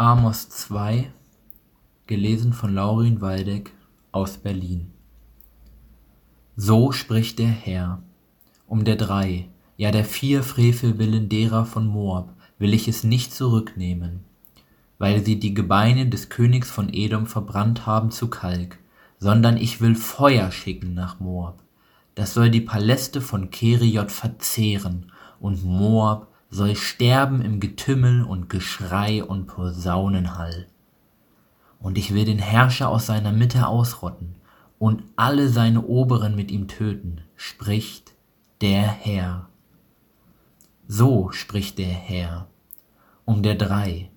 Amos 2, gelesen von Laurin Waldeck aus Berlin. So spricht der Herr, um der drei, ja der vier Frevel willen derer von Moab will ich es nicht zurücknehmen, weil sie die Gebeine des Königs von Edom verbrannt haben zu Kalk, sondern ich will Feuer schicken nach Moab. Das soll die Paläste von Keriot verzehren, und Moab soll sterben im Getümmel und Geschrei und Posaunenhall. Und ich will den Herrscher aus seiner Mitte ausrotten und alle seine Oberen mit ihm töten, spricht der Herr. So spricht der Herr, um der drei,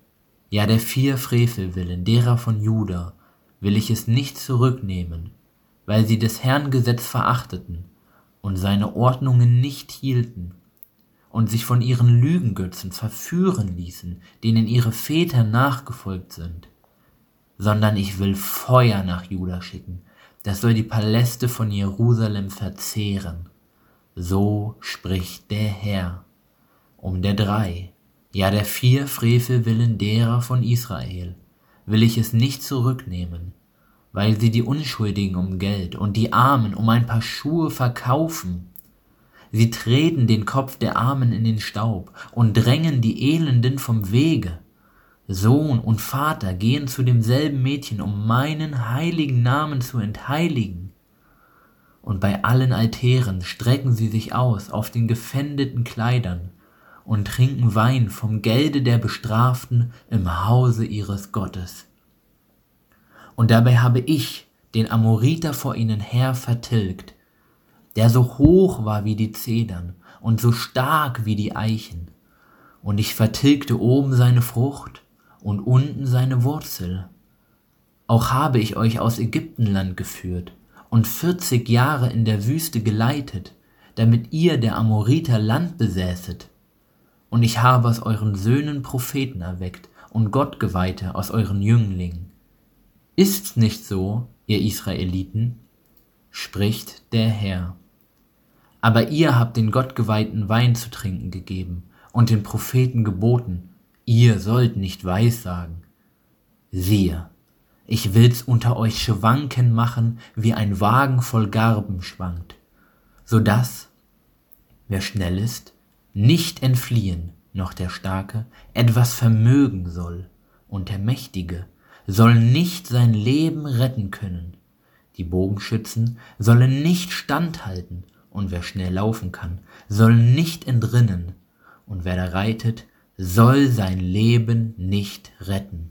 ja der vier Frevel willen, derer von Juda, will ich es nicht zurücknehmen, weil sie des Herrn Gesetz verachteten und seine Ordnungen nicht hielten und sich von ihren Lügengötzen verführen ließen, denen ihre Väter nachgefolgt sind, sondern ich will Feuer nach Juda schicken, das soll die Paläste von Jerusalem verzehren. So spricht der Herr, um der drei, ja der vier Frevel willen derer von Israel, will ich es nicht zurücknehmen, weil sie die Unschuldigen um Geld und die Armen um ein paar Schuhe verkaufen. Sie treten den Kopf der Armen in den Staub und drängen die Elenden vom Wege. Sohn und Vater gehen zu demselben Mädchen, um meinen heiligen Namen zu entheiligen. Und bei allen Altären strecken sie sich aus auf den gefändeten Kleidern und trinken Wein vom Gelde der Bestraften im Hause ihres Gottes. Und dabei habe ich den Amoriter vor ihnen her vertilgt, der so hoch war wie die Zedern und so stark wie die Eichen. Und ich vertilgte oben seine Frucht und unten seine Wurzel. Auch habe ich euch aus Ägyptenland geführt und vierzig Jahre in der Wüste geleitet, damit ihr der Amoriter Land besäßet. Und ich habe aus euren Söhnen Propheten erweckt und Gottgeweihte aus euren Jünglingen. Ist's nicht so, ihr Israeliten? spricht der Herr. Aber ihr habt den Gottgeweihten Wein zu trinken gegeben und den Propheten geboten, ihr sollt nicht weissagen. Siehe, ich will's unter euch schwanken machen, wie ein Wagen voll Garben schwankt, so dass, wer schnell ist, nicht entfliehen, noch der Starke etwas vermögen soll, und der Mächtige soll nicht sein Leben retten können. Die Bogenschützen sollen nicht standhalten, und wer schnell laufen kann, soll nicht entrinnen, und wer da reitet, soll sein Leben nicht retten.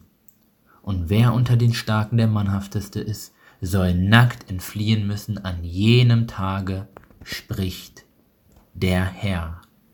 Und wer unter den Starken der Mannhafteste ist, soll nackt entfliehen müssen an jenem Tage, spricht der Herr.